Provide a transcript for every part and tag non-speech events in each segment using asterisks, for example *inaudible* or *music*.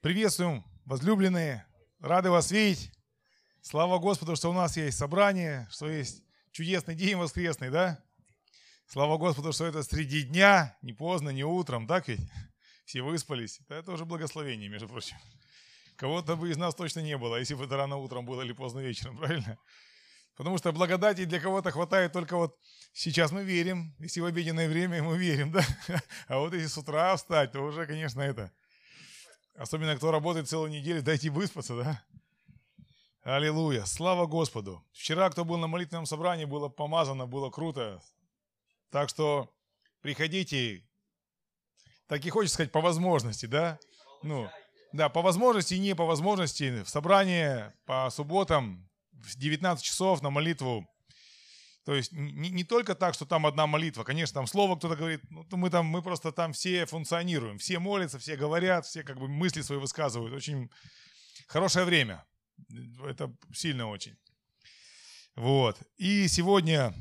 Приветствуем, возлюбленные, рады вас видеть. Слава Господу, что у нас есть собрание, что есть чудесный день воскресный, да? Слава Господу, что это среди дня, не поздно, не утром, так ведь? Все выспались. Это уже благословение, между прочим. Кого-то бы из нас точно не было, если бы это рано утром было или поздно вечером, *laughs* правильно? Потому что благодати для кого-то хватает только вот сейчас мы верим, если в обеденное время мы верим, *laughs* да? А вот если с утра встать, то уже, конечно, это Особенно, кто работает целую неделю, дайте выспаться, да? Аллилуйя. Слава Господу. Вчера, кто был на молитвенном собрании, было помазано, было круто. Так что приходите, так и хочется сказать, по возможности, да? Ну, да, по возможности и не по возможности. В собрание по субботам в 19 часов на молитву то есть не, не только так, что там одна молитва, конечно, там слово кто-то говорит, ну, мы там, мы просто там все функционируем, все молятся, все говорят, все как бы мысли свои высказывают. Очень хорошее время. Это сильно очень. Вот. И сегодня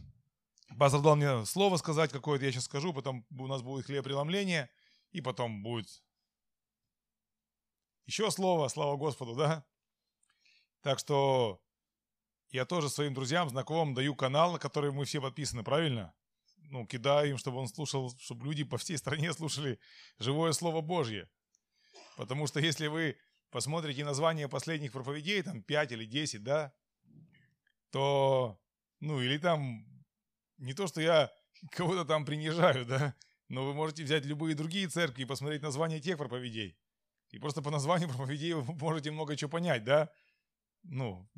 пастор дал мне слово сказать какое-то, я сейчас скажу, потом у нас будет хлебопреломление, и потом будет еще слово, слава Господу, да? Так что я тоже своим друзьям, знакомым даю канал, на который мы все подписаны, правильно? Ну, кидаю им, чтобы он слушал, чтобы люди по всей стране слушали живое Слово Божье. Потому что если вы посмотрите название последних проповедей, там 5 или 10, да, то, ну, или там, не то, что я *laughs* кого-то там принижаю, да, но вы можете взять любые другие церкви и посмотреть название тех проповедей. И просто по названию *laughs* проповедей вы можете много чего понять, да. Ну,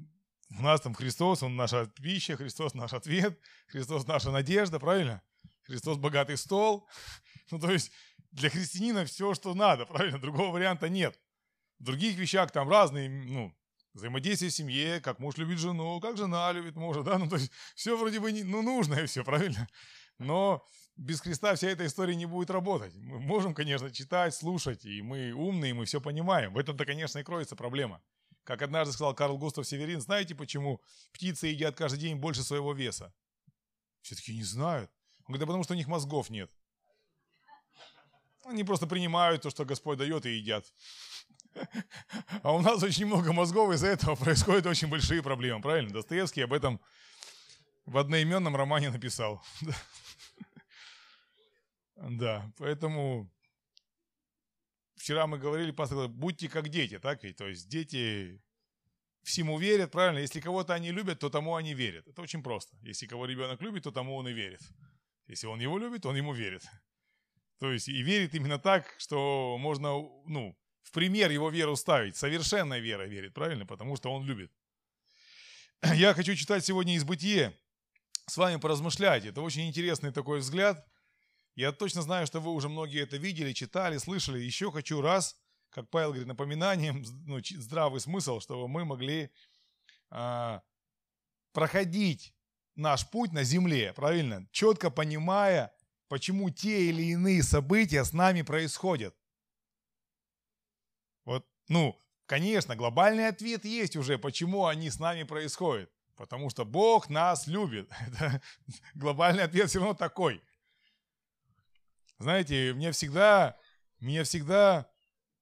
у нас там Христос, Он наша пища, Христос наш ответ, Христос наша надежда, правильно? Христос богатый стол. *laughs* Ну, то есть для христианина все, что надо, правильно? Другого варианта нет. В других вещах там разные, ну, взаимодействие в семье, как муж любит жену, как жена любит мужа, да, ну, то есть все вроде бы, не, ну, нужное все, правильно? Но без Христа вся эта история не будет работать. Мы можем, конечно, читать, слушать, и мы умные, и мы все понимаем. В этом-то, конечно, и кроется проблема. Как однажды сказал Карл Густав Северин, знаете, почему птицы едят каждый день больше своего веса? Все-таки не знают. Он говорит, да потому что у них мозгов нет. Они просто принимают то, что Господь дает, и едят. *laughs* А у нас очень много мозгов, из-за этого происходят очень большие проблемы, правильно? Достоевский об этом в одноименном романе написал. *laughs* Да, поэтому вчера мы говорили, пастор будьте как дети, так ведь? То есть дети всему верят, правильно? Если кого-то они любят, то тому они верят. Это очень просто. Если кого ребенок любит, то тому он и верит. Если он его любит, он ему верит. То есть и верит именно так, что можно, ну, в пример его веру ставить. Совершенная вера верит, правильно? Потому что он любит. Я хочу читать сегодня из Бытие. С вами поразмышлять. Это очень интересный такой взгляд – я точно знаю, что вы уже многие это видели, читали, слышали. Еще хочу раз, как Павел говорит, напоминанием, *laughs* ну, здравый смысл, чтобы мы могли а, проходить наш путь на земле, правильно? Четко понимая, почему те или иные события с нами происходят. Вот, ну, конечно, глобальный ответ есть уже, почему они с нами происходят. Потому что Бог нас любит. *laughs* Это глобальный ответ все равно такой. Знаете, мне всегда, мне всегда,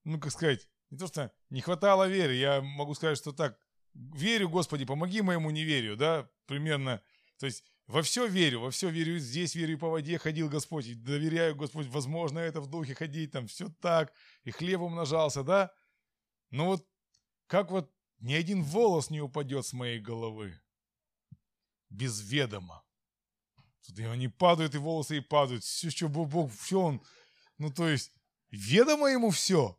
ну, как сказать, не то что не хватало веры, я могу сказать, что так, верю, Господи, помоги моему неверию, да, примерно, то есть во все верю, во все верю, здесь верю, по воде ходил Господь, и доверяю, Господь, возможно, это в духе ходить, там, все так, и хлеб умножался, да, но вот как вот ни один волос не упадет с моей головы без ведома. Тут они падают, и волосы и падают. Все, что Бог, все он. Ну, то есть, ведомо ему все.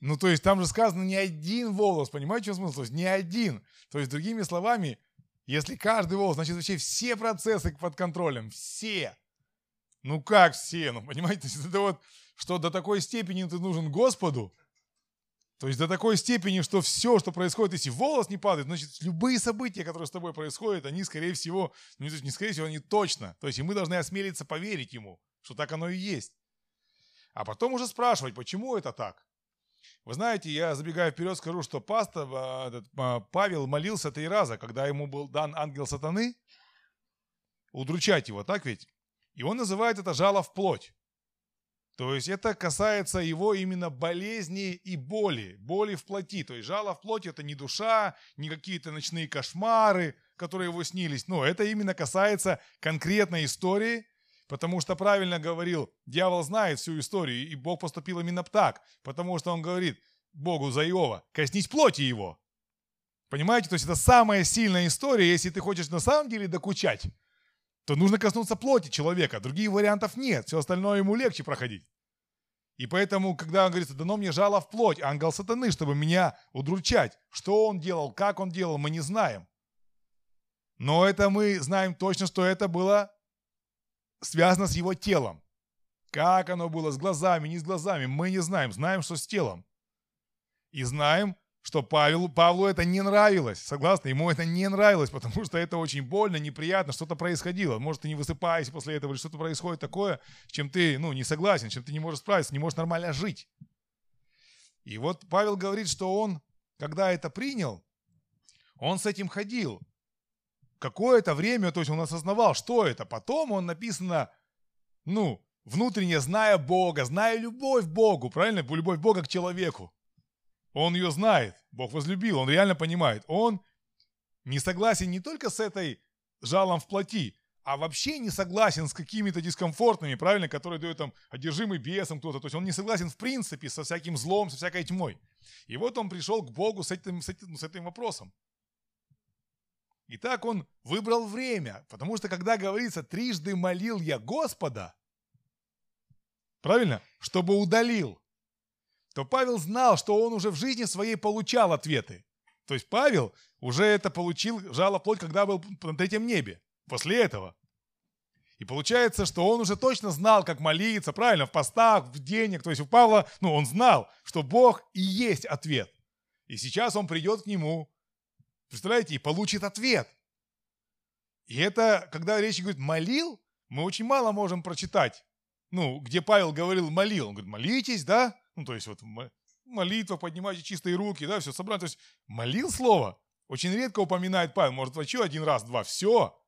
Ну, то есть, там же сказано не один волос, понимаете, что смысл? То есть, не один. То есть, другими словами, если каждый волос, значит, вообще все процессы под контролем, все. Ну, как все? Ну, понимаете, *laughs* это вот, что до такой степени ты нужен Господу, то есть до такой степени, что все, что происходит, если волос не падает, значит, любые события, которые с тобой происходят, они, скорее всего, ну, не скорее всего, они точно. То есть и мы должны осмелиться поверить ему, что так оно и есть. А потом уже спрашивать, почему это так. Вы знаете, я забегая вперед скажу, что пастор а, этот, а, Павел молился три раза, когда ему был дан ангел сатаны, удручать его, так ведь? И он называет это жало в плоть. То есть это касается его именно болезни и боли, боли в плоти. То есть жало в плоти это не душа, не какие-то ночные кошмары, которые его снились. Но это именно касается конкретной истории, потому что правильно говорил, дьявол знает всю историю, и Бог поступил именно так, потому что он говорит Богу за Иова, коснись плоти его. Понимаете, то есть это самая сильная история, если ты хочешь на самом деле докучать, то нужно коснуться плоти человека. Других вариантов нет. Все остальное ему легче проходить. И поэтому, когда он говорит, дано мне жало в плоть, ангел сатаны, чтобы меня удручать. Что он делал, как он делал, мы не знаем. Но это мы знаем точно, что это было связано с его телом. Как оно было, с глазами, не с глазами, мы не знаем. Знаем, что с телом. И знаем, что Павелу, Павлу это не нравилось. Согласны? Ему это не нравилось, потому что это очень больно, неприятно, что-то происходило. Может, ты не высыпаешься после этого, или что-то происходит такое, с чем ты ну, не согласен, с чем ты не можешь справиться, не можешь нормально жить. И вот Павел говорит, что он, когда это принял, он с этим ходил. Какое-то время, то есть он осознавал, что это. Потом он написано, ну, внутренне зная Бога, зная любовь к Богу, правильно? Любовь Бога к человеку. Он ее знает, Бог возлюбил, он реально понимает. Он не согласен не только с этой жалом в плоти, а вообще не согласен с какими-то дискомфортными, правильно, которые дают там одержимый бесом кто-то. То есть он не согласен в принципе со всяким злом, со всякой тьмой. И вот он пришел к Богу с этим, с этим, с этим вопросом. И так он выбрал время, потому что когда говорится «трижды молил я Господа», правильно, чтобы удалил то Павел знал, что он уже в жизни своей получал ответы. То есть Павел уже это получил, жало плоть, когда был на третьем небе. После этого. И получается, что он уже точно знал, как молиться, правильно, в постах, в денег. То есть у Павла, ну, он знал, что Бог и есть ответ. И сейчас он придет к нему, представляете, и получит ответ. И это, когда речь говорит «молил», мы очень мало можем прочитать. Ну, где Павел говорил «молил». Он говорит «молитесь», да? Ну, то есть вот молитва, поднимайте чистые руки, да, все собрать. То есть молил слово. Очень редко упоминает Павел. Может, вообще один раз, два. Все.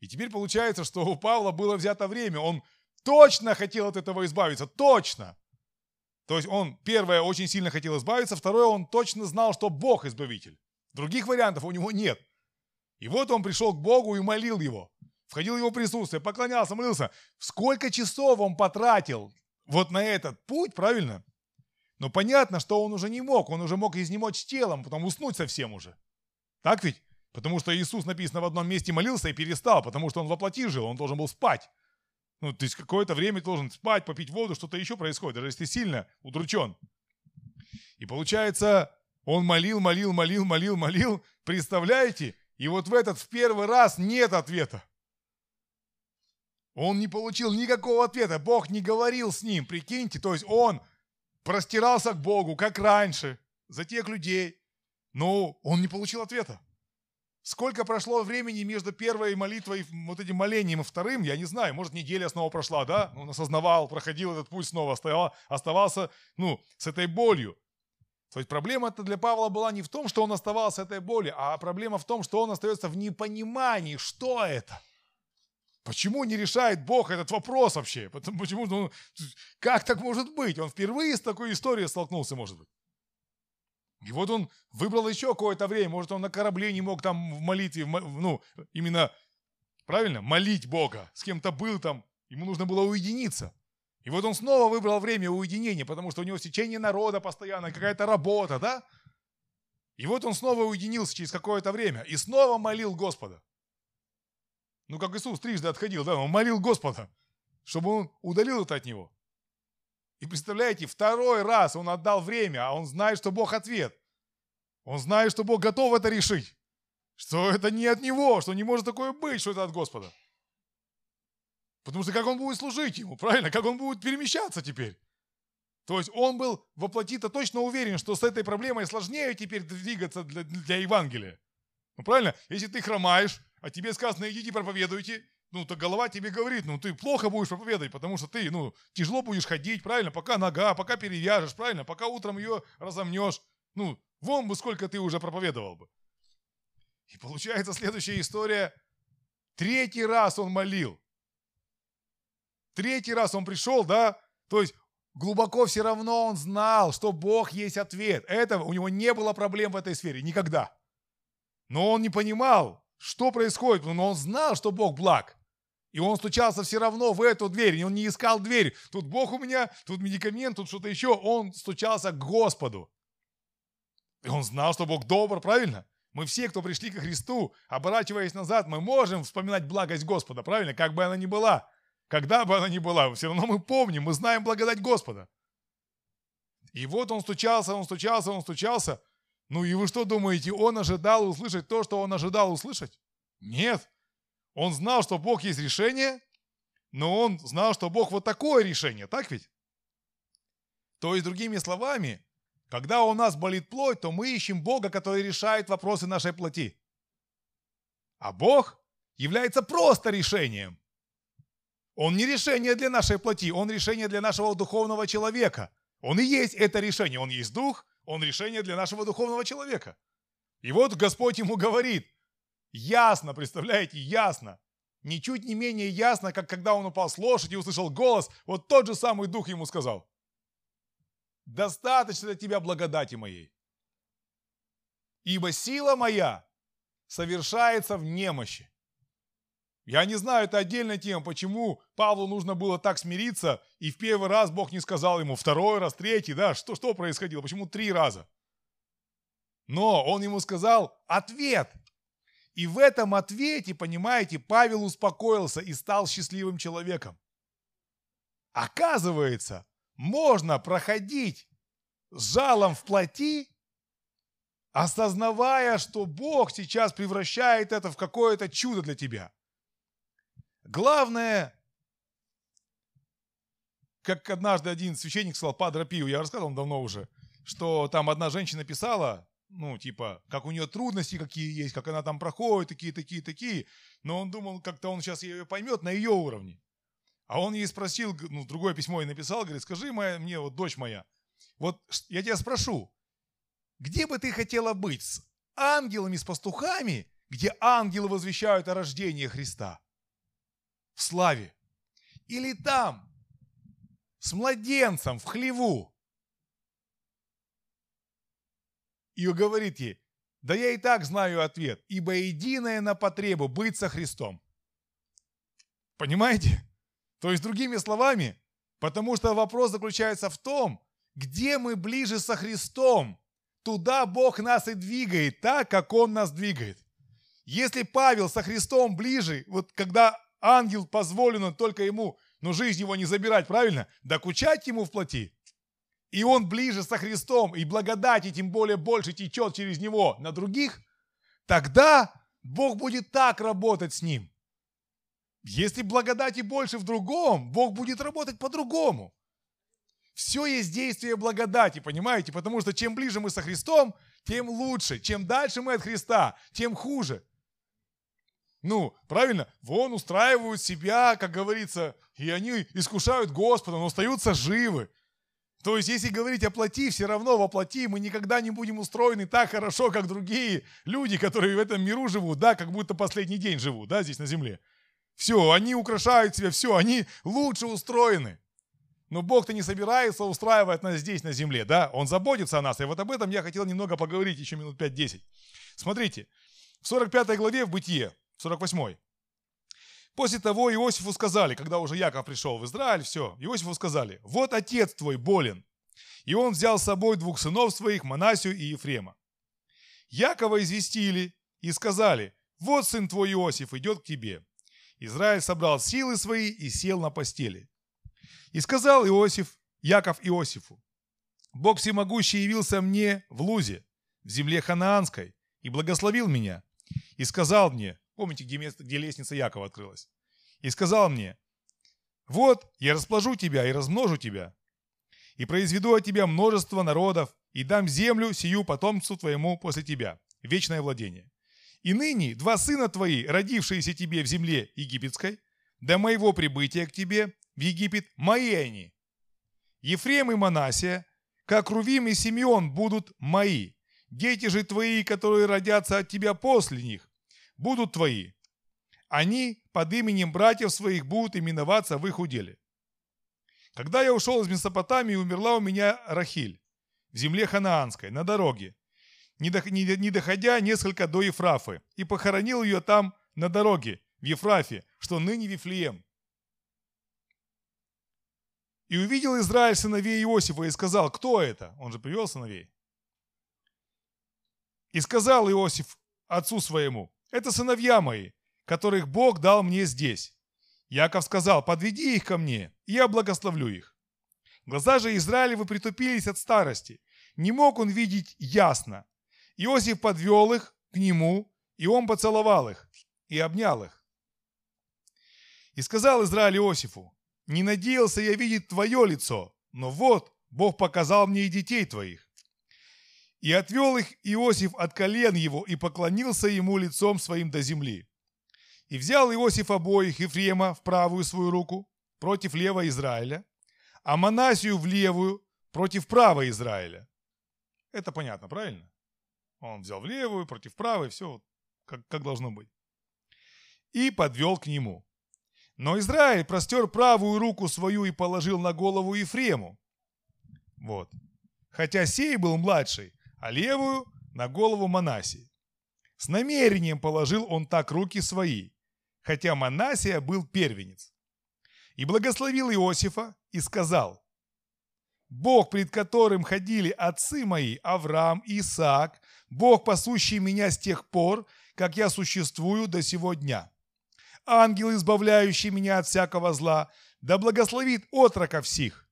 И теперь получается, что у Павла было взято время. Он точно хотел от этого избавиться. Точно. То есть он, первое, очень сильно хотел избавиться. Второе, он точно знал, что Бог избавитель. Других вариантов у него нет. И вот он пришел к Богу и молил его. Входил в его присутствие, поклонялся, молился. Сколько часов он потратил вот на этот путь, правильно? Но понятно, что он уже не мог, он уже мог изнемочь телом, потом уснуть совсем уже. Так ведь? Потому что Иисус, написано, в одном месте молился и перестал, потому что он воплоти жил, он должен был спать. Ну, то есть какое-то время должен спать, попить воду, что-то еще происходит, даже если сильно удручен. И получается, он молил, молил, молил, молил, молил, представляете? И вот в этот в первый раз нет ответа. Он не получил никакого ответа. Бог не говорил с ним, прикиньте. То есть он простирался к Богу, как раньше, за тех людей. Но он не получил ответа. Сколько прошло времени между первой молитвой, вот этим молением и вторым, я не знаю. Может, неделя снова прошла, да? Он осознавал, проходил этот путь снова, оставался, ну, с этой болью. То есть проблема-то для Павла была не в том, что он оставался этой болью, а проблема в том, что он остается в непонимании, что это. Почему не решает Бог этот вопрос вообще? Почему, ну, как так может быть? Он впервые с такой историей столкнулся, может быть. И вот он выбрал еще какое-то время. Может, он на корабле не мог там в молитве, ну, именно, правильно, молить Бога. С кем-то был там, ему нужно было уединиться. И вот он снова выбрал время уединения, потому что у него сечение народа постоянно, какая-то работа, да? И вот он снова уединился через какое-то время и снова молил Господа. Ну, как Иисус трижды отходил, да, он молил Господа, чтобы он удалил это от него. И представляете, второй раз он отдал время, а он знает, что Бог ответ. Он знает, что Бог готов это решить. Что это не от него, что не может такое быть, что это от Господа. Потому что как он будет служить ему, правильно? Как он будет перемещаться теперь? То есть он был воплоти-то точно уверен, что с этой проблемой сложнее теперь двигаться для, для Евангелия. Ну правильно? Если ты хромаешь, а тебе сказано, идите проповедуйте, ну, то голова тебе говорит, ну, ты плохо будешь проповедовать, потому что ты, ну, тяжело будешь ходить, правильно, пока нога, пока перевяжешь, правильно, пока утром ее разомнешь. Ну, вон бы сколько ты уже проповедовал бы. И получается следующая история. Третий раз он молил. Третий раз он пришел, да, То есть глубоко все равно он знал, что Бог есть ответ. Это у него не было проблем в этой сфере никогда. Но он не понимал, что происходит, но он знал, что Бог благ. И он стучался все равно в эту дверь, и он не искал дверь. Тут Бог у меня, тут медикамент, тут что-то еще. Он стучался к Господу. И он знал, что Бог добр, правильно? Мы все, кто пришли ко Христу, оборачиваясь назад, мы можем вспоминать благость Господа, правильно? Как бы она ни была. Когда бы она ни была, все равно мы помним, мы знаем благодать Господа. И вот он стучался, он стучался, он стучался. Ну и вы что думаете, он ожидал услышать то, что он ожидал услышать? Нет. Он знал, что Бог есть решение, но он знал, что Бог вот такое решение, так ведь? То есть, другими словами, когда у нас болит плоть, то мы ищем Бога, который решает вопросы нашей плоти. А Бог является просто решением. Он не решение для нашей плоти, он решение для нашего духовного человека. Он и есть это решение. Он есть дух, он решение для нашего духовного человека. И вот Господь ему говорит, ясно, представляете, ясно, ничуть не менее ясно, как когда он упал с лошади и услышал голос, вот тот же самый дух ему сказал, достаточно для тебя благодати моей. Ибо сила моя совершается в немощи. Я не знаю, это отдельная тема, почему Павлу нужно было так смириться, и в первый раз Бог не сказал ему, второй раз, третий, да, что, что происходило, почему три раза? Но он ему сказал ответ. И в этом ответе, понимаете, Павел успокоился и стал счастливым человеком. Оказывается, можно проходить с жалом в плоти, осознавая, что Бог сейчас превращает это в какое-то чудо для тебя. Главное, как однажды один священник сказал, Падре Пиу, я рассказывал давно уже, что там одна женщина писала, ну, типа, как у нее трудности какие есть, как она там проходит, такие, такие, такие. Но он думал, как-то он сейчас ее поймет на ее уровне. А он ей спросил, ну, другое письмо ей написал, говорит, скажи моя, мне, вот дочь моя, вот я тебя спрошу, где бы ты хотела быть, с ангелами, с пастухами, где ангелы возвещают о рождении Христа в славе? Или там, с младенцем в хлеву? И говорит ей, да я и так знаю ответ, ибо единое на потребу быть со Христом. Понимаете? То есть, другими словами, потому что вопрос заключается в том, где мы ближе со Христом, туда Бог нас и двигает, так, как Он нас двигает. Если Павел со Христом ближе, вот когда ангел позволено только ему, но жизнь его не забирать, правильно? Докучать ему в плоти. И он ближе со Христом, и благодать, и тем более больше течет через него на других, тогда Бог будет так работать с ним. Если благодати больше в другом, Бог будет работать по-другому. Все есть действие благодати, понимаете? Потому что чем ближе мы со Христом, тем лучше. Чем дальше мы от Христа, тем хуже. Ну, правильно, вон устраивают себя, как говорится, и они искушают Господа, но остаются живы. То есть, если говорить о плоти, все равно во плоти мы никогда не будем устроены так хорошо, как другие люди, которые в этом миру живут, да, как будто последний день живут, да, здесь на земле. Все, они украшают себя, все, они лучше устроены. Но Бог-то не собирается устраивать нас здесь, на земле, да? Он заботится о нас. И вот об этом я хотел немного поговорить еще минут 5-10. Смотрите, в 45 главе в Бытие, 48 После того Иосифу сказали, когда уже Яков пришел в Израиль, все, Иосифу сказали, вот отец твой болен. И он взял с собой двух сынов своих, Манасию и Ефрема. Якова известили и сказали, вот сын твой Иосиф идет к тебе. Израиль собрал силы свои и сел на постели. И сказал Иосиф, Яков Иосифу, Бог всемогущий явился мне в Лузе, в земле ханаанской, и благословил меня, и сказал мне, помните, где, место, где лестница Якова открылась, и сказал мне, вот, я расположу тебя и размножу тебя, и произведу от тебя множество народов, и дам землю сию потомцу твоему после тебя, вечное владение. И ныне два сына твои, родившиеся тебе в земле египетской, до моего прибытия к тебе в Египет, мои они. Ефрем и Манасия, как Рувим и Симеон будут мои. Дети же твои, которые родятся от тебя после них, будут твои. Они под именем братьев своих будут именоваться в их уделе. Когда я ушел из Месопотамии, умерла у меня Рахиль в земле ханаанской, на дороге, не доходя несколько до Ефрафы, и похоронил ее там на дороге, в Ефрафе, что ныне Вифлеем. И увидел Израиль сыновей Иосифа и сказал, кто это? Он же привел сыновей. И сказал Иосиф отцу своему, это сыновья мои, которых Бог дал мне здесь. Яков сказал, подведи их ко мне, и я благословлю их. Глаза же Израилевы притупились от старости. Не мог он видеть ясно. Иосиф подвел их к нему, и он поцеловал их и обнял их. И сказал Израиль Иосифу, не надеялся я видеть твое лицо, но вот Бог показал мне и детей твоих. И отвел их Иосиф от колен его и поклонился ему лицом своим до земли. И взял Иосиф обоих Ефрема в правую свою руку против левого Израиля, а Манасию в левую против правой Израиля. Это понятно, правильно? Он взял в левую против правой, все как, как должно быть. И подвел к нему. Но Израиль простер правую руку свою и положил на голову Ефрему. Вот. Хотя сей был младший, а левую на голову Манасии. С намерением положил он так руки свои, хотя Манасия был первенец. И благословил Иосифа и сказал, «Бог, пред которым ходили отцы мои, Авраам и Исаак, Бог, пасущий меня с тех пор, как я существую до сего дня ангел, избавляющий меня от всякого зла, да благословит отроков всех.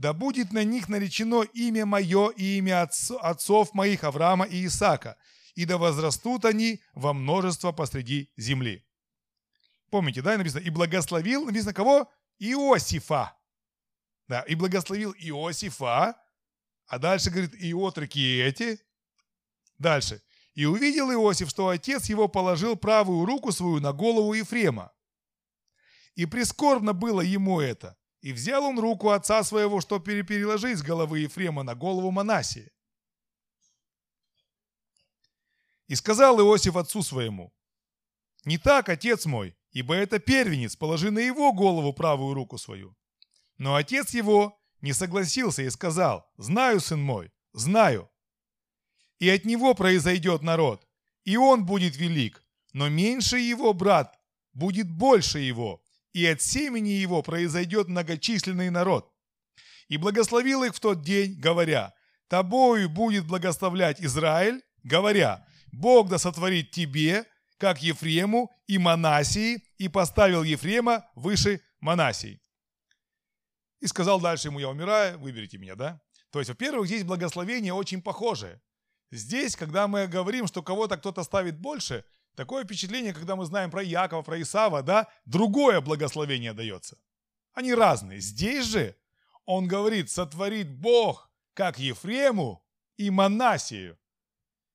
Да будет на них наречено имя мое и имя отцов моих Авраама и Исаака, и да возрастут они во множество посреди земли. Помните, да, написано, и благословил, написано кого? Иосифа. Да, и благословил Иосифа, а дальше говорит, и отроки эти. Дальше. И увидел Иосиф, что отец его положил правую руку свою на голову Ефрема. И прискорбно было ему это. И взял он руку отца своего, чтобы переложить с головы Ефрема на голову Манасии. И сказал Иосиф отцу своему, «Не так, отец мой, ибо это первенец, положи на его голову правую руку свою». Но отец его не согласился и сказал, «Знаю, сын мой, знаю, и от него произойдет народ, и он будет велик, но меньше его брат будет больше его, и от семени его произойдет многочисленный народ. И благословил их в тот день, говоря, тобою будет благословлять Израиль, говоря, Бог да сотворит тебе, как Ефрему и Манасии, и поставил Ефрема выше Манасии. И сказал дальше ему, я умираю, выберите меня, да? То есть, во-первых, здесь благословение очень похожее. Здесь, когда мы говорим, что кого-то кто-то ставит больше, такое впечатление, когда мы знаем про Якова, про Исава, да, другое благословение дается. Они разные. Здесь же он говорит, сотворит Бог, как Ефрему и Манасию.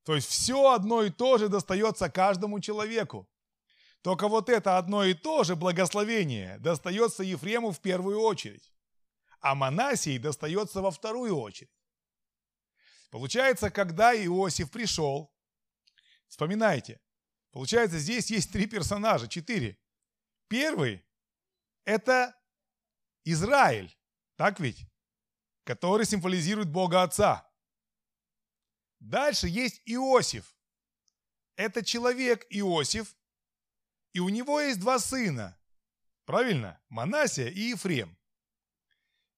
То есть все одно и то же достается каждому человеку. Только вот это одно и то же благословение достается Ефрему в первую очередь, а Манасии достается во вторую очередь. Получается, когда Иосиф пришел, вспоминайте, получается, здесь есть три персонажа, четыре. Первый – это Израиль, так ведь? Который символизирует Бога Отца. Дальше есть Иосиф. Это человек Иосиф, и у него есть два сына. Правильно? Манасия и Ефрем.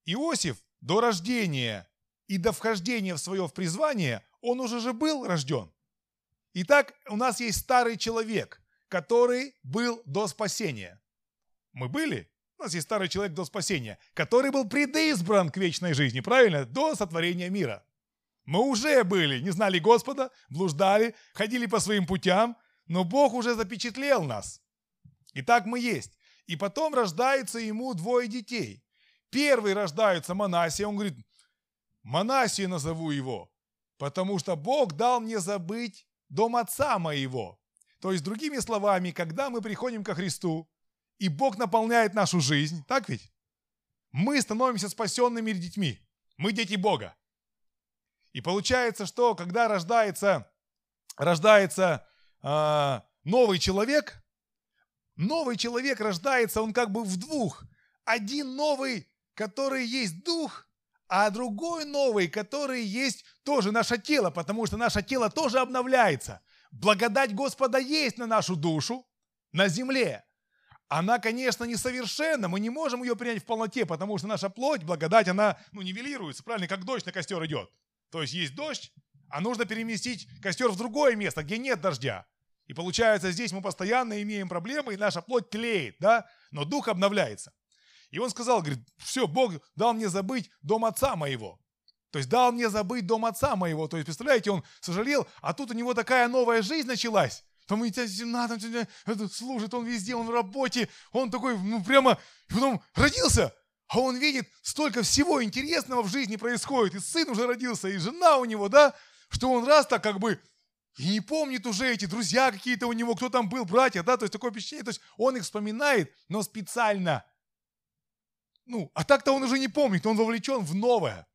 Иосиф до рождения и до вхождения в свое призвание он уже же был рожден. Итак, у нас есть старый человек, который был до спасения. Мы были? У нас есть старый человек до спасения, который был предизбран к вечной жизни, правильно? До сотворения мира. Мы уже были, не знали Господа, блуждали, ходили по своим путям, но Бог уже запечатлел нас. Итак, мы есть. И потом рождается ему двое детей. Первый рождается Манасия, он говорит, Манасия назову его, потому что Бог дал мне забыть дом отца моего. То есть, другими словами, когда мы приходим ко Христу, и Бог наполняет нашу жизнь, так ведь? Мы становимся спасенными детьми. Мы дети Бога. И получается, что когда рождается, рождается э, новый человек, новый человек рождается, он как бы в двух. Один новый который есть дух, а другой новый, который есть тоже наше тело, потому что наше тело тоже обновляется. Благодать Господа есть на нашу душу на земле. Она, конечно, несовершенна, мы не можем ее принять в полноте, потому что наша плоть, благодать, она ну, нивелируется, правильно, как дождь на костер идет. То есть есть дождь, а нужно переместить костер в другое место, где нет дождя. И получается, здесь мы постоянно имеем проблемы, и наша плоть тлеет, да, но дух обновляется. И он сказал, говорит, все, Бог дал мне забыть дом отца моего. То есть дал мне забыть дом отца моего. То есть, представляете, он сожалел, а тут у него такая новая жизнь началась. Там и темна, там служит, он везде, он в работе, он такой, ну прямо, и потом родился, а он видит, столько всего интересного в жизни происходит, и сын уже родился, и жена у него, да, что он раз так как бы и не помнит уже эти друзья какие-то у него, кто там был, братья, да, то есть такое впечатление, то есть он их вспоминает, но специально. Ну, а так-то он уже не помнит, он вовлечен в новое.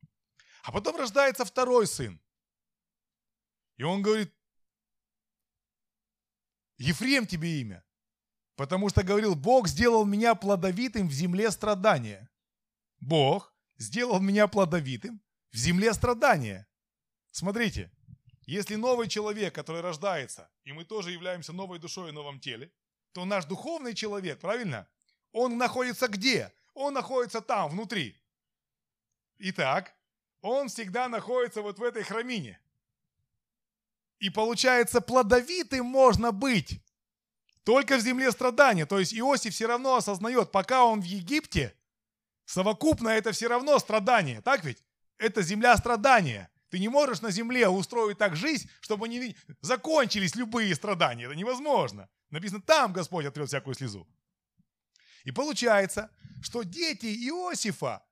А потом рождается второй сын. И он говорит, Ефрем тебе имя, потому что говорил, Бог сделал меня плодовитым в земле страдания. Бог сделал меня плодовитым в земле страдания. Смотрите, если новый человек, который рождается, и мы тоже являемся новой душой в новом теле, то наш духовный человек, правильно? Он находится где? Он находится там, внутри. Итак, он всегда находится вот в этой храмине. И получается, плодовитым можно быть только в земле страдания. То есть Иосиф все равно осознает, пока он в Египте, совокупно это все равно страдание. Так ведь? Это земля страдания. Ты не можешь на земле устроить так жизнь, чтобы не закончились любые страдания. Это невозможно. Написано, там Господь отрет всякую слезу. И получается, что дети Иосифа,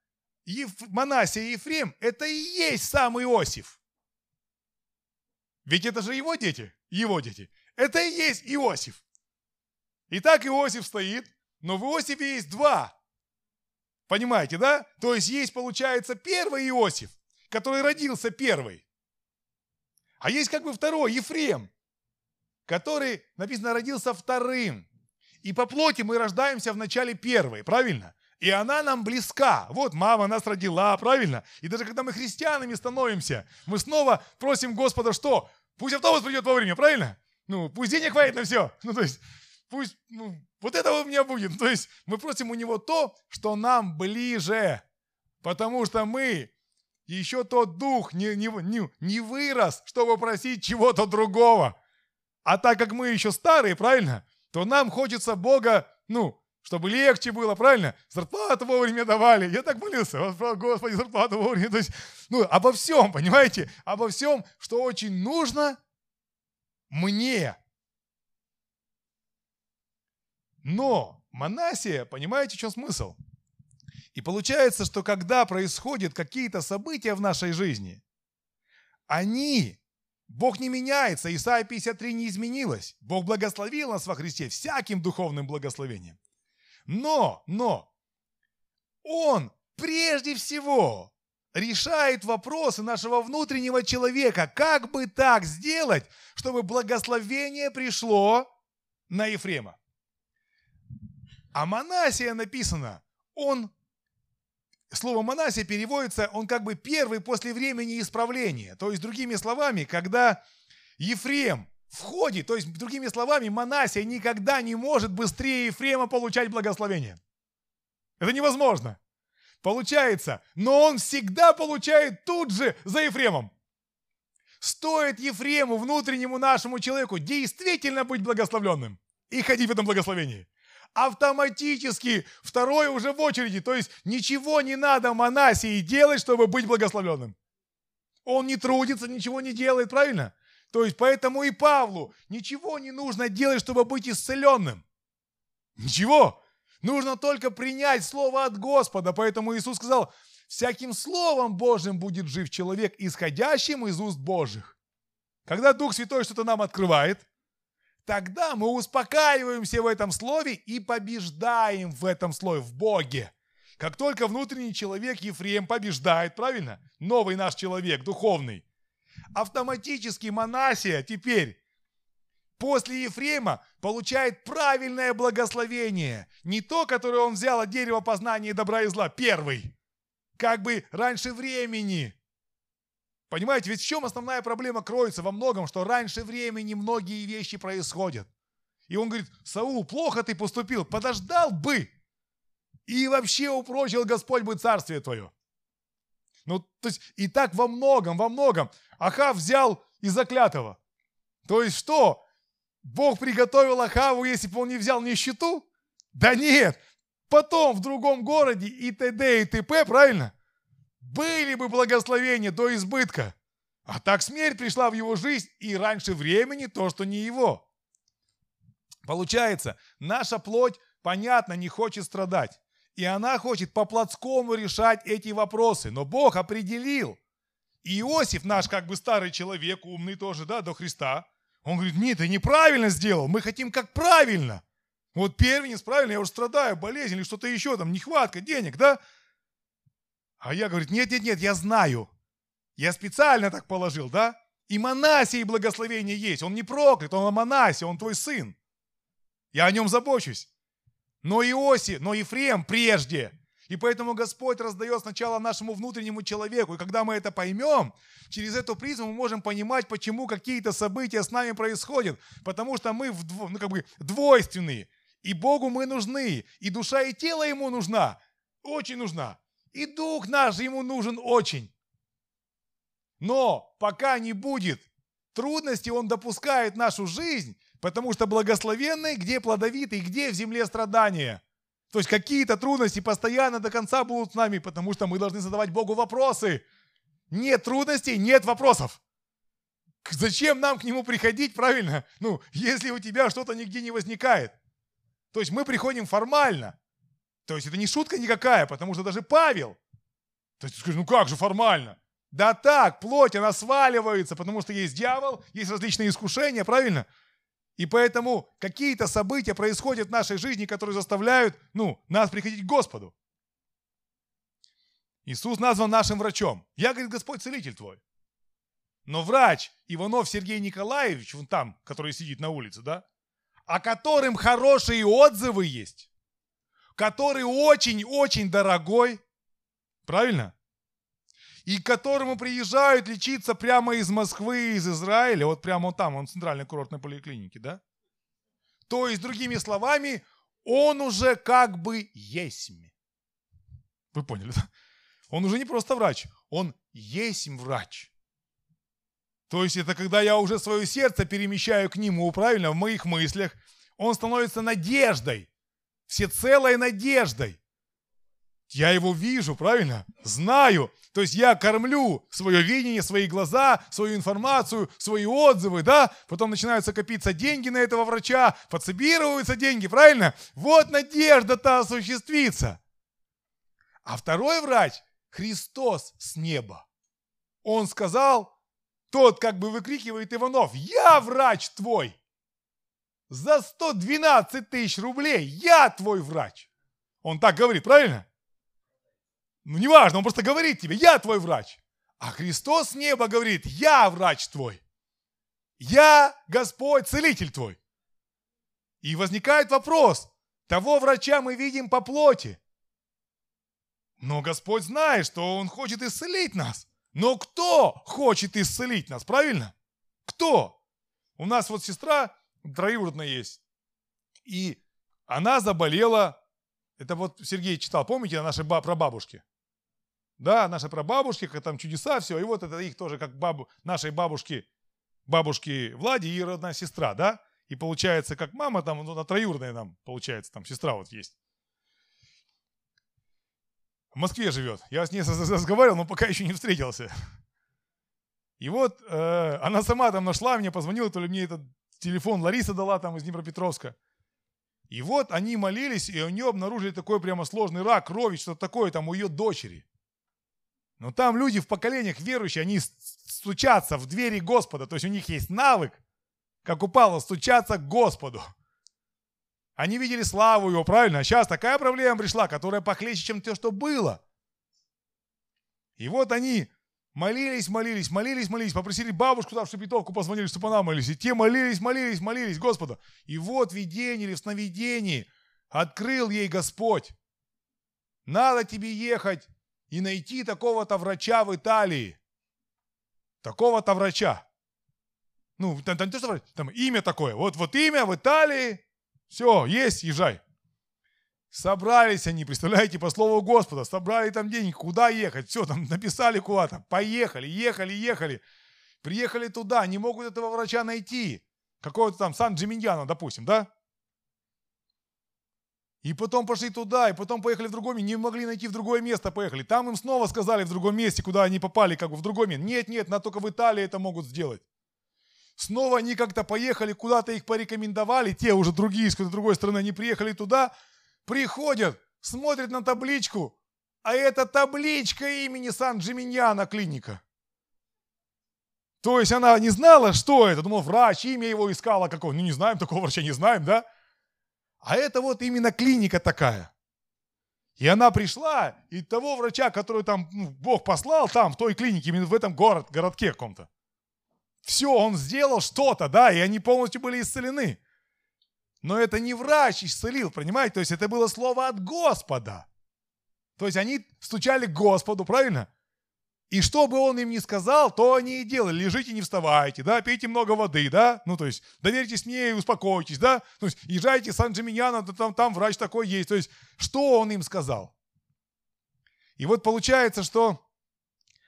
Еф... Манасия и Ефрем, это и есть сам Иосиф. Ведь это же его дети, его дети. Это и есть Иосиф. И так Иосиф стоит, но в Иосифе есть два. Понимаете, да? То есть есть, получается, первый Иосиф, который родился первый. А есть как бы второй, Ефрем, который, написано, родился вторым. И по плоти мы рождаемся в начале первой, правильно? И она нам близка. Вот мама нас родила, правильно? И даже когда мы христианами становимся, мы снова просим Господа, что? Пусть автобус придет вовремя, правильно? Ну, пусть денег хватит на все. *laughs* Ну, то есть, пусть, ну, вот этого у меня будет. *laughs* То есть, мы просим у Него то, что нам ближе. Потому что мы еще тот дух не, не, не, не вырос, чтобы просить чего-то другого. А так как мы еще старые, правильно, то нам хочется Бога, ну, чтобы легче было, правильно? Зарплату вовремя давали. Я так молился, Господи, зарплату вовремя. То есть, ну, обо всем, понимаете? Обо всем, что очень нужно мне. Но Манасия, понимаете, что смысл? И получается, что когда происходят какие-то события в нашей жизни, они, Бог не меняется, Исайя 53 не изменилось. Бог благословил нас во Христе всяким духовным благословением. Но, но, Он прежде всего решает вопросы нашего внутреннего человека. Как бы так сделать, чтобы благословение пришло на Ефрема? А Манасия написано, он слово Манасия переводится, он как бы первый после времени исправления. То есть, другими словами, когда Ефрем входит, то есть, другими словами, Манасия никогда не может быстрее Ефрема получать благословение. Это невозможно. Получается, но он всегда получает тут же за Ефремом. Стоит Ефрему, внутреннему нашему человеку, действительно быть благословленным и ходить в этом благословении – автоматически второй уже в очереди. То есть ничего не надо Манасии делать, чтобы быть благословленным. Он не трудится, ничего не делает, правильно? То есть поэтому и Павлу ничего не нужно делать, чтобы быть исцеленным. Ничего. Нужно только принять слово от Господа. Поэтому Иисус сказал, всяким словом Божьим будет жив человек, исходящим из уст Божьих. Когда Дух Святой что-то нам открывает, тогда мы успокаиваемся в этом слове и побеждаем в этом слове, в Боге. Как только внутренний человек Ефрем побеждает, правильно? Новый наш человек, духовный. Автоматически Манасия теперь после Ефрема получает правильное благословение. Не то, которое он взял от дерева познания добра и зла, первый, как бы раньше времени. Понимаете, ведь в чем основная проблема кроется во многом, что раньше времени многие вещи происходят. И он говорит, Саул, плохо ты поступил, подождал бы. И вообще упрочил Господь бы царствие твое. Ну, то есть, и так во многом, во многом. Ахав взял из заклятого. То есть что? Бог приготовил Ахаву, если бы он не взял нищету? Да нет, потом в другом городе и т.д. и т.п., правильно? Были бы благословения до избытка. А так смерть пришла в его жизнь и раньше времени то, что не его. Получается, наша плоть, понятно, не хочет страдать. И она хочет по-плотскому решать эти вопросы. Но Бог определил. Иосиф, наш как бы старый человек, умный тоже, да, до Христа, он говорит, нет, ты неправильно сделал, мы хотим как правильно. Вот первенец, правильно, я уже страдаю, болезнь или что-то еще, там, нехватка денег, да? А я, говорю, нет, нет, нет, я знаю. Я специально так положил, да? И Манасии благословение есть. Он не проклят, он Манасия, он твой сын. Я о нем забочусь. Но Иоси, но Ефрем прежде. И поэтому Господь раздает сначала нашему внутреннему человеку. И когда мы это поймем, через эту призму мы можем понимать, почему какие-то события с нами происходят. Потому что мы вдво, ну, как бы двойственные. И Богу мы нужны. И душа, и тело Ему нужна. Очень нужна. И дух наш Ему нужен очень. Но пока не будет трудностей, Он допускает нашу жизнь, потому что благословенный, где плодовитый, где в земле страдания. То есть какие-то трудности постоянно до конца будут с нами, потому что мы должны задавать Богу вопросы. Нет трудностей, нет вопросов. Зачем нам к Нему приходить, правильно? Ну, если у тебя что-то нигде не возникает. То есть мы приходим формально. То есть это не шутка никакая, потому что даже Павел, то есть ты скажешь, ну как же формально? Да так, плоть, она сваливается, потому что есть дьявол, есть различные искушения, правильно? И поэтому какие-то события происходят в нашей жизни, которые заставляют, ну, нас приходить к Господу. Иисус назван нашим врачом. Я, говорит, Господь целитель твой. Но врач Иванов Сергей Николаевич, вон там, который сидит на улице, да, о котором хорошие отзывы есть, который очень-очень дорогой, правильно? И к которому приезжают лечиться прямо из Москвы, из Израиля, вот прямо вот там, он в центральной курортной поликлинике, да? То есть, другими словами, он уже как бы есть. Вы поняли, да? Он уже не просто врач, он есть врач. То есть это когда я уже свое сердце перемещаю к нему, правильно, в моих мыслях, он становится надеждой, всецелой надеждой. Я его вижу, правильно? Знаю. То есть я кормлю свое видение, свои глаза, свою информацию, свои отзывы, да? Потом начинаются копиться деньги на этого врача, подсобируются деньги, правильно? Вот надежда-то осуществится. А второй врач – Христос с неба. Он сказал, тот как бы выкрикивает Иванов, я врач твой. За 112 тысяч рублей я твой врач. Он так говорит, правильно? Ну, неважно, он просто говорит тебе, я твой врач. А Христос с неба говорит, я врач твой. Я Господь, целитель твой. И возникает вопрос, того врача мы видим по плоти. Но Господь знает, что Он хочет исцелить нас. Но кто хочет исцелить нас, правильно? Кто? У нас вот сестра троюродная есть. И она заболела, это вот Сергей читал, помните, о нашей прабабушке? Да, наши прабабушки, как там чудеса, все. И вот это их тоже, как бабу, нашей бабушки, бабушки Влади и родная сестра, да? И получается, как мама там, ну, на троюродная нам, получается, там сестра вот есть. В Москве живет. Я с ней *laughs* разговаривал, но пока еще не встретился. И вот э, она сама там нашла мне, позвонила, то ли мне этот телефон Лариса дала там из Днепропетровска. И вот они молились, и у нее обнаружили такой прямо сложный рак крови, что-то такое там у ее дочери. Но там люди в поколениях верующие, они стучатся в двери Господа, то есть у них есть навык, как у Павла, стучаться к Господу. Они видели славу его, правильно? А сейчас такая проблема пришла, которая похлеще, чем то, что было. И вот они молились, молились, молились, молились, попросили бабушку там в Шепетовку, позвонили, чтобы она молились. И те молились, молились, молились Господу. И вот видение или в сновидении открыл ей Господь. Надо тебе ехать и найти такого-то врача в Италии. Такого-то врача. Ну, там, там, там, там имя такое. Вот, вот имя в Италии. Все, есть, езжай. Собрались они, представляете, по слову Господа, собрали там денег, куда ехать, все, там написали куда-то, поехали, ехали, ехали, приехали туда, не могут этого врача найти, какого-то там Сан-Джиминьяно, допустим, да? И потом пошли туда, и потом поехали в другое место, не могли найти в другое место, поехали. Там им снова сказали в другом месте, куда они попали, как бы в другое место. Нет, нет, на только в Италии это могут сделать. Снова они как-то поехали, куда-то их порекомендовали, те уже другие, с другой стороны, они приехали туда, приходят, смотрят на табличку, а это табличка имени Сан-Джиминьяна клиника. То есть она не знала, что это, думала, врач, имя его искала какого. Ну не знаем, такого врача не знаем, да? А это вот именно клиника такая. И она пришла, и того врача, который там ну, Бог послал там, в той клинике, именно в этом город, городке каком-то. Все, он сделал что-то, да, и они полностью были исцелены. Но это не врач исцелил, понимаете? То есть это было слово от Господа. То есть они стучали к Господу, правильно? И что бы он им ни сказал, то они и делали. Лежите, не вставайте, да, пейте много воды, да, ну, то есть, доверьтесь мне и успокойтесь, да, то есть, езжайте в Сан-Джиминьяно, там, там врач такой есть, то есть, что он им сказал? И вот получается, что,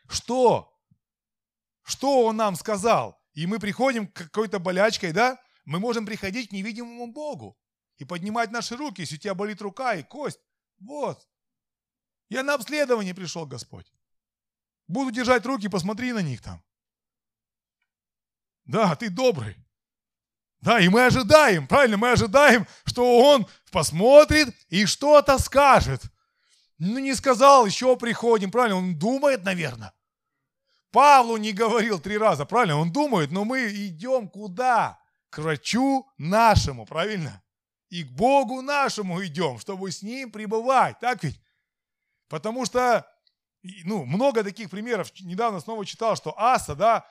что, что он нам сказал? И мы приходим к какой-то болячкой, да, мы можем приходить к невидимому Богу и поднимать наши руки, если у тебя болит рука и кость. Вот. Я на обследование пришел, Господь. Буду держать руки, посмотри на них там. Да, ты добрый. Да, и мы ожидаем, правильно, мы ожидаем, что он посмотрит и что-то скажет. Ну, не сказал, еще приходим, правильно, он думает, наверное. Павлу не говорил три раза, правильно, он думает, но мы идем куда? к врачу нашему, правильно? И к Богу нашему идем, чтобы с Ним пребывать, так ведь? Потому что, ну, много таких примеров. Недавно снова читал, что аса, да,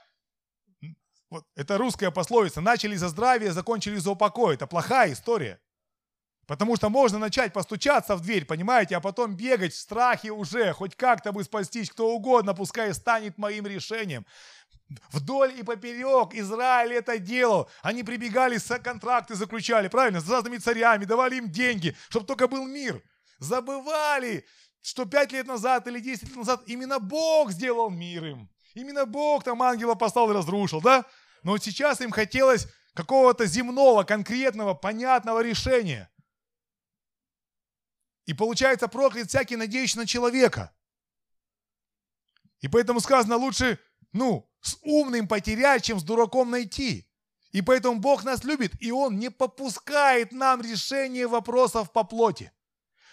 вот это русская пословица, начали за здравие, закончили за упокой. Это плохая история. Потому что можно начать постучаться в дверь, понимаете, а потом бегать в страхе уже, хоть как-то бы спастись, кто угодно, пускай станет моим решением. Вдоль и поперек Израиль это делал. Они прибегали, контракты заключали, правильно, с разными царями, давали им деньги, чтобы только был мир. Забывали, что пять лет назад или десять лет назад именно Бог сделал мир им. Именно Бог там ангела послал и разрушил, да? Но вот сейчас им хотелось какого-то земного, конкретного, понятного решения. И получается проклят всякий надеющий на человека. И поэтому сказано лучше, ну, с умным потерять, чем с дураком найти. И поэтому Бог нас любит, и Он не попускает нам решение вопросов по плоти.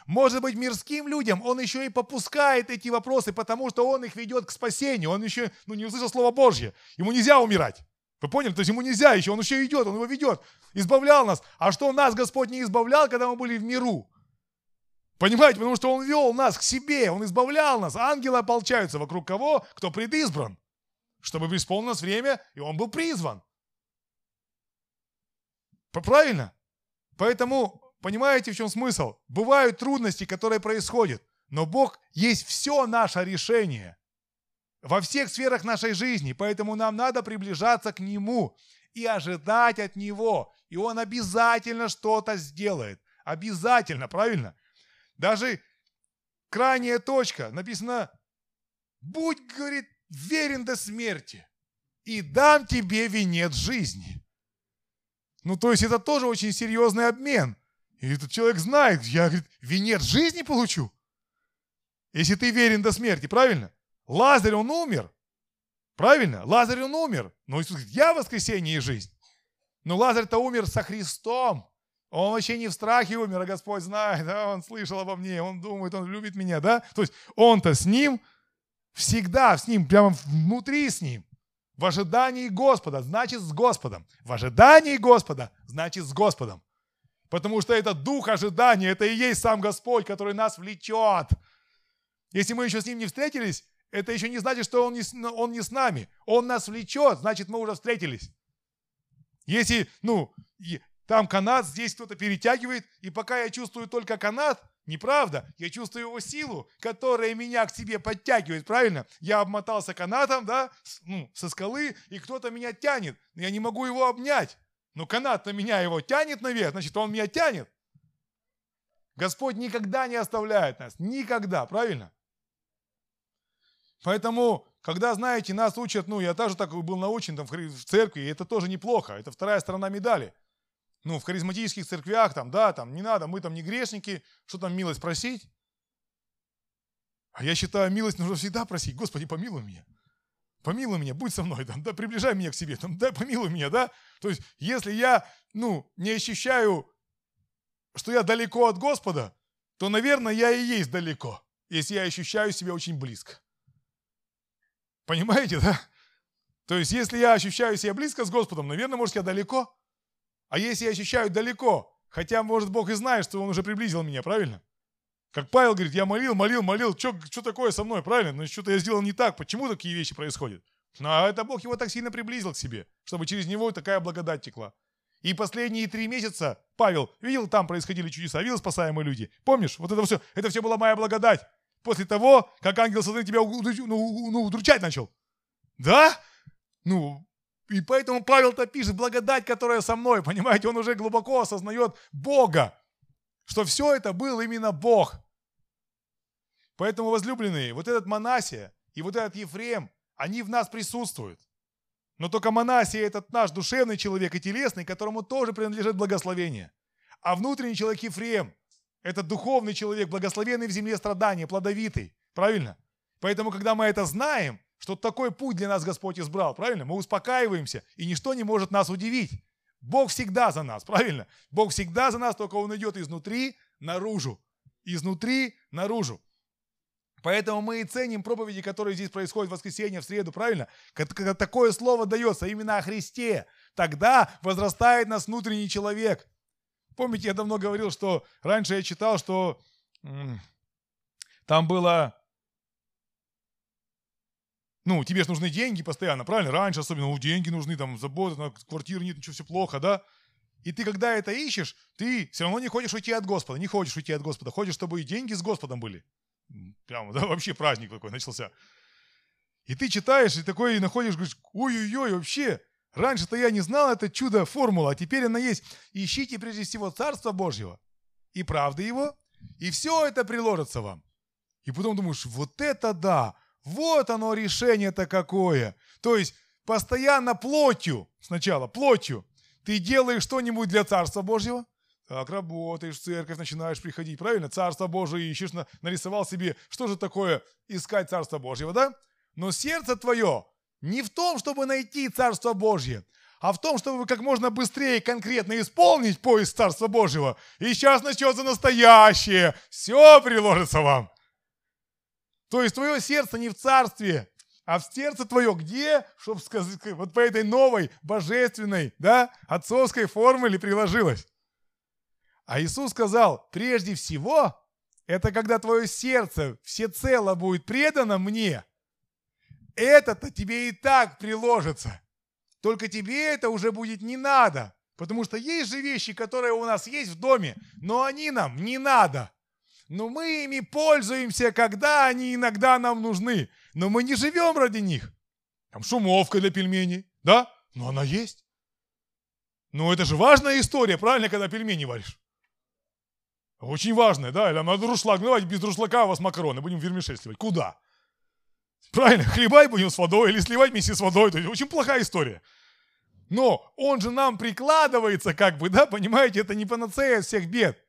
Может быть, мирским людям Он еще и попускает эти вопросы, потому что Он их ведет к спасению. Он еще ну, не услышал Слово Божье. Ему нельзя умирать. Вы поняли? То есть ему нельзя еще, он еще идет, он его ведет, избавлял нас. А что нас Господь не избавлял, когда мы были в миру? Понимаете, потому что Он вел нас к себе, Он избавлял нас. Ангелы ополчаются вокруг кого? Кто предизбран чтобы исполнилось время, и он был призван. Правильно? Поэтому, понимаете, в чем смысл? Бывают трудности, которые происходят, но Бог есть все наше решение во всех сферах нашей жизни, поэтому нам надо приближаться к Нему и ожидать от Него, и Он обязательно что-то сделает. Обязательно, правильно? Даже крайняя точка, написано, будь, говорит, верен до смерти, и дам тебе венец жизни. Ну, то есть это тоже очень серьезный обмен. И этот человек знает, я, говорит, венец жизни получу. Если ты верен до смерти, правильно? Лазарь, он умер. Правильно? Лазарь, он умер. Но Иисус говорит, я воскресение и жизнь. Но Лазарь-то умер со Христом. Он вообще не в страхе умер, а Господь знает, да, он слышал обо мне, он думает, он любит меня, да? То есть он-то с ним, Всегда с Ним, прямо внутри с Ним. В ожидании Господа, значит с Господом. В ожидании Господа, значит с Господом. Потому что это дух ожидания, это и есть сам Господь, который нас влечет. Если мы еще с Ним не встретились, это еще не значит, что Он не, он не с нами. Он нас влечет, значит мы уже встретились. Если, ну, там канат, здесь кто-то перетягивает, и пока я чувствую только канат, Неправда? Я чувствую его силу, которая меня к себе подтягивает, правильно? Я обмотался канатом, да, ну, со скалы, и кто-то меня тянет. Я не могу его обнять. Но канат на меня его тянет наверх, значит, он меня тянет. Господь никогда не оставляет нас. Никогда, правильно? Поэтому, когда, знаете, нас учат, ну, я тоже так был научен там, в церкви, и это тоже неплохо. Это вторая сторона медали ну, в харизматических церквях, там, да, там, не надо, мы там не грешники, что там милость просить? А я считаю, милость нужно всегда просить. Господи, помилуй меня. Помилуй меня, будь со мной, *laughs* там, да, приближай меня к себе, там, да, помилуй меня, да. То есть, если я, ну, не ощущаю, что я далеко от Господа, то, наверное, я и есть далеко, если я ощущаю себя очень близко. Понимаете, да? То есть, если я ощущаю себя близко с Господом, наверное, может, я далеко. А если я ощущаю далеко, хотя, может, Бог и знает, что Он уже приблизил меня, правильно? Как Павел говорит, я молил, молил, молил, что такое со мной, правильно? Но ну, что-то я сделал не так, почему такие вещи происходят? Ну, а это Бог его так сильно приблизил к себе, чтобы через него такая благодать текла. И последние три месяца, Павел, видел, там происходили чудеса, видел спасаемые люди. Помнишь, вот это все, это все была моя благодать. После того, как ангел сатаны тебя ну, ну, удручать начал. Да? Ну, и поэтому Павел-то пишет, благодать, которая со мной, понимаете, он уже глубоко осознает Бога, что все это был именно Бог. Поэтому, возлюбленные, вот этот Манасия и вот этот Ефрем, они в нас присутствуют. Но только Манасия – этот наш душевный человек и телесный, которому тоже принадлежит благословение. А внутренний человек Ефрем – это духовный человек, благословенный в земле страдания, плодовитый. Правильно? Поэтому, когда мы это знаем, что такой путь для нас Господь избрал, правильно? Мы успокаиваемся, и ничто не может нас удивить. Бог всегда за нас, правильно? Бог всегда за нас, только Он идет изнутри наружу. Изнутри наружу. Поэтому мы и ценим проповеди, которые здесь происходят в воскресенье, в среду, правильно? Когда такое слово дается именно о Христе, тогда возрастает нас внутренний человек. Помните, я давно говорил, что раньше я читал, что там было ну, тебе же нужны деньги постоянно, правильно? Раньше особенно, ну, деньги нужны, там, забота, на квартиры нет, ничего, все плохо, да? И ты, когда это ищешь, ты все равно не хочешь уйти от Господа, не хочешь уйти от Господа, хочешь, чтобы и деньги с Господом были. Прямо, *laughs* да, вообще праздник такой начался. И ты читаешь, и такой находишь, говоришь, ой-ой-ой, вообще, раньше-то я не знал это чудо-формула, а теперь она есть. Ищите прежде всего Царство Божьего и правды Его, и все это приложится вам. И потом думаешь, вот это да, вот оно решение-то какое. То есть постоянно плотью, сначала плотью, ты делаешь что-нибудь для Царства Божьего, так, работаешь в церковь, начинаешь приходить, правильно? Царство Божие ищешь, нарисовал себе, что же такое искать Царство Божьего, да? Но сердце твое не в том, чтобы найти Царство Божье, а в том, чтобы как можно быстрее конкретно исполнить поиск Царства Божьего. И сейчас начнется настоящее. Все приложится вам. То есть твое сердце не в царстве, а в сердце твое где, чтобы сказать, вот по этой новой, божественной, да, отцовской формуле приложилось. А Иисус сказал, прежде всего, это когда твое сердце всецело будет предано мне, это-то тебе и так приложится. Только тебе это уже будет не надо. Потому что есть же вещи, которые у нас есть в доме, но они нам не надо но мы ими пользуемся, когда они иногда нам нужны. Но мы не живем ради них. Там шумовка для пельменей, да? Но она есть. Но это же важная история, правильно, когда пельмени варишь? Очень важная, да? Или надо друшлаг, давайте без друшлака у вас макароны, будем вермишель сливать. Куда? Правильно, хлебай будем с водой или сливать вместе с водой. То есть очень плохая история. Но он же нам прикладывается как бы, да, понимаете, это не панацея всех бед.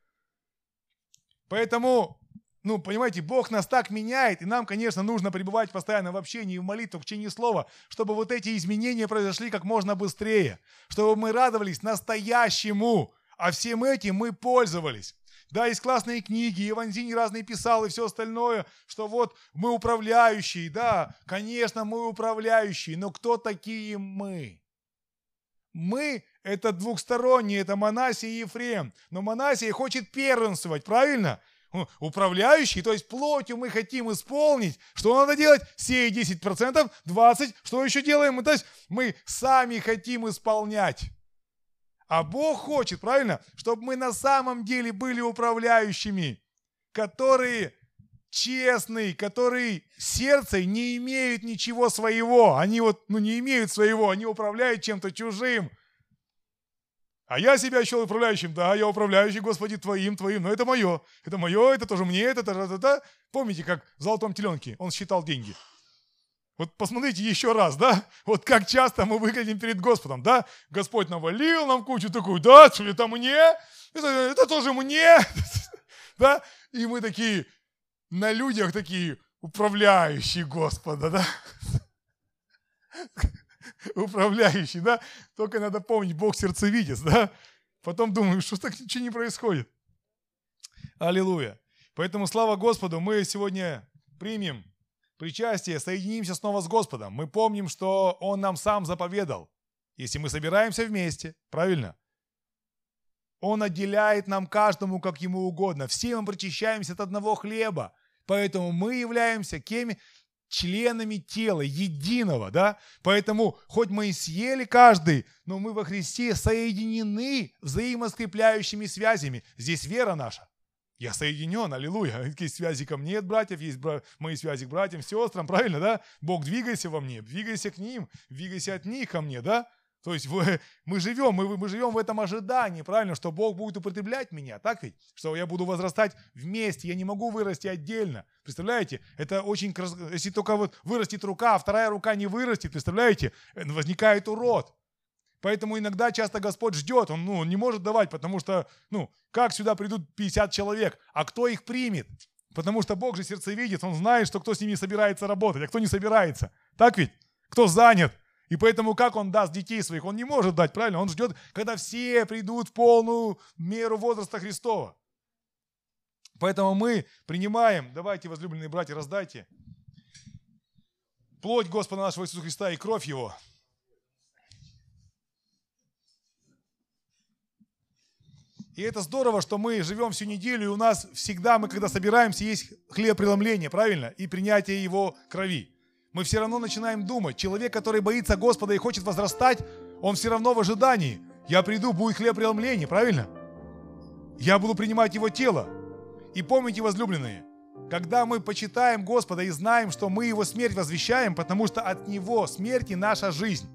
Поэтому, ну, понимаете, Бог нас так меняет, и нам, конечно, нужно пребывать постоянно в общении, в молитвах, в чтении слова, чтобы вот эти изменения произошли как можно быстрее, чтобы мы радовались настоящему, а всем этим мы пользовались. Да, есть классные книги, Иванзини разные писал и все остальное, что вот мы управляющие, да, конечно, мы управляющие, но кто такие мы? Мы – это двухсторонние, это Манасия и Ефрем. Но Манасия хочет первенствовать, правильно? Управляющий, то есть плотью мы хотим исполнить. Что надо делать? Сей 10%, 20%. Что еще делаем? То есть мы сами хотим исполнять. А Бог хочет, правильно? Чтобы мы на самом деле были управляющими. которые честные, которые сердце не имеют ничего своего. Они вот, ну, не имеют своего, они управляют чем-то чужим. А я себя счел управляющим. Да, я управляющий, Господи, Твоим, Твоим. Но это мое. Это мое, это тоже мне, это, это, это, это. Помните, как в «Золотом теленке» он считал деньги. Вот посмотрите еще раз, да? Вот как часто мы выглядим перед Господом, да? Господь навалил нам кучу такую, да, это мне, это, это тоже мне, *laughs* да? И мы такие, на людях такие, управляющие Господа, да? *laughs* *laughs* управляющий, да? Только надо помнить, Бог сердцевидец, да? Потом думаю, что так ничего не происходит. Аллилуйя. Поэтому слава Господу, мы сегодня примем причастие, соединимся снова с Господом. Мы помним, что Он нам сам заповедал. Если мы собираемся вместе, правильно? Он отделяет нам каждому, как ему угодно. Все мы причащаемся от одного хлеба. Поэтому мы являемся кеми? Членами тела, единого, да? Поэтому, хоть мы и съели каждый, но мы во Христе соединены взаимоскрепляющими связями. Здесь вера наша. Я соединен, аллилуйя. *laughs* Есть связи ко мне от братьев, есть бра... мои связи к братьям, сестрам, правильно, да? Бог, двигайся во мне, двигайся к ним, двигайся от них ко мне, да? То есть вы, *laughs* мы живем, мы, мы живем в этом ожидании, правильно, что Бог будет употреблять меня, так ведь? Что я буду возрастать вместе, я не могу вырасти отдельно. Представляете? Это очень. Если только вот вырастет рука, а вторая рука не вырастет, представляете? Э, возникает урод. Поэтому иногда часто Господь ждет, он, ну, он не может давать, потому что, ну, как сюда придут 50 человек, а кто их примет? Потому что Бог же сердце видит, Он знает, что кто с ними собирается работать, а кто не собирается. Так ведь? Кто занят? И поэтому как он даст детей своих? Он не может дать, правильно? Он ждет, когда все придут в полную меру возраста Христова. Поэтому мы принимаем, давайте, возлюбленные братья, раздайте плоть Господа нашего Иисуса Христа и кровь Его. И это здорово, что мы живем всю неделю, и у нас всегда, мы когда собираемся, есть хлеб преломления, правильно? И принятие Его крови мы все равно начинаем думать. Человек, который боится Господа и хочет возрастать, он все равно в ожидании. Я приду, будет хлеб преломления, правильно? Я буду принимать его тело. И помните, возлюбленные, когда мы почитаем Господа и знаем, что мы Его смерть возвещаем, потому что от Него смерти наша жизнь.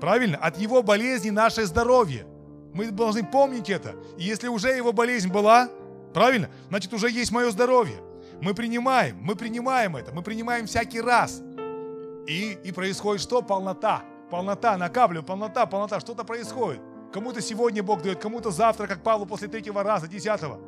Правильно? От Его болезни наше здоровье. Мы должны помнить это. И если уже Его болезнь была, правильно? Значит, уже есть мое здоровье. Мы принимаем, мы принимаем это, мы принимаем всякий раз. И, и происходит что? Полнота. Полнота, накапливаю, полнота, полнота. Что-то происходит. Кому-то сегодня Бог дает, кому-то завтра, как Павлу после третьего раза, десятого.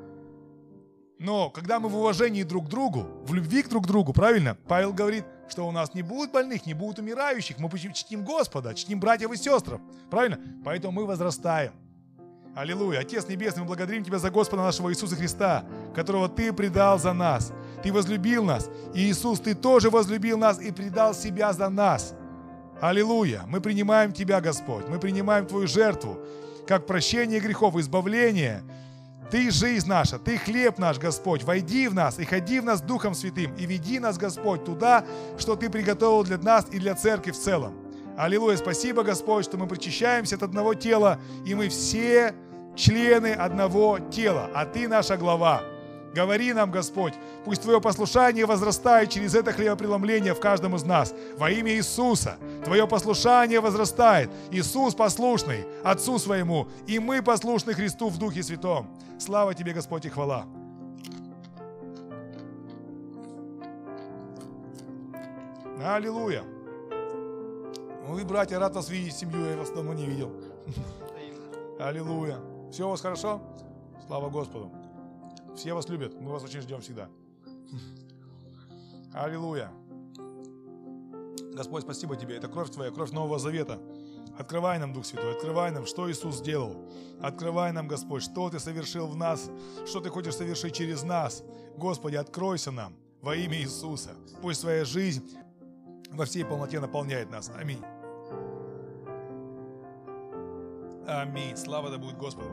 Но когда мы в уважении друг к другу, в любви к друг другу, правильно, Павел говорит, что у нас не будет больных, не будет умирающих, мы чтим Господа, чтим братьев и сестр, правильно? Поэтому мы возрастаем. Аллилуйя. Отец Небесный, мы благодарим Тебя за Господа нашего Иисуса Христа, которого Ты предал за нас. Ты возлюбил нас. И Иисус, Ты тоже возлюбил нас и предал себя за нас. Аллилуйя. Мы принимаем Тебя, Господь. Мы принимаем Твою жертву, как прощение грехов, избавление. Ты жизнь наша, Ты хлеб наш, Господь. Войди в нас и ходи в нас Духом Святым. И веди нас, Господь, туда, что Ты приготовил для нас и для церкви в целом. Аллилуйя, спасибо, Господь, что мы причащаемся от одного тела, и мы все члены одного тела, а Ты наша глава. Говори нам, Господь, пусть Твое послушание возрастает через это хлебопреломление в каждом из нас. Во имя Иисуса Твое послушание возрастает. Иисус послушный Отцу Своему, и мы послушны Христу в Духе Святом. Слава Тебе, Господь, и хвала. Аллилуйя. Вы, братья, рад вас видеть семью, я вас давно не видел. Аллилуйя. Все у вас хорошо? Слава Господу. Все вас любят, мы вас очень ждем всегда. Аллилуйя. Господь, спасибо Тебе. Это кровь Твоя, кровь Нового Завета. Открывай нам, Дух Святой, открывай нам, что Иисус сделал. Открывай нам, Господь, что Ты совершил в нас, что Ты хочешь совершить через нас. Господи, откройся нам во имя Иисуса. Пусть Твоя жизнь во всей полноте наполняет нас. Аминь. Аминь. Слава да будет Господу.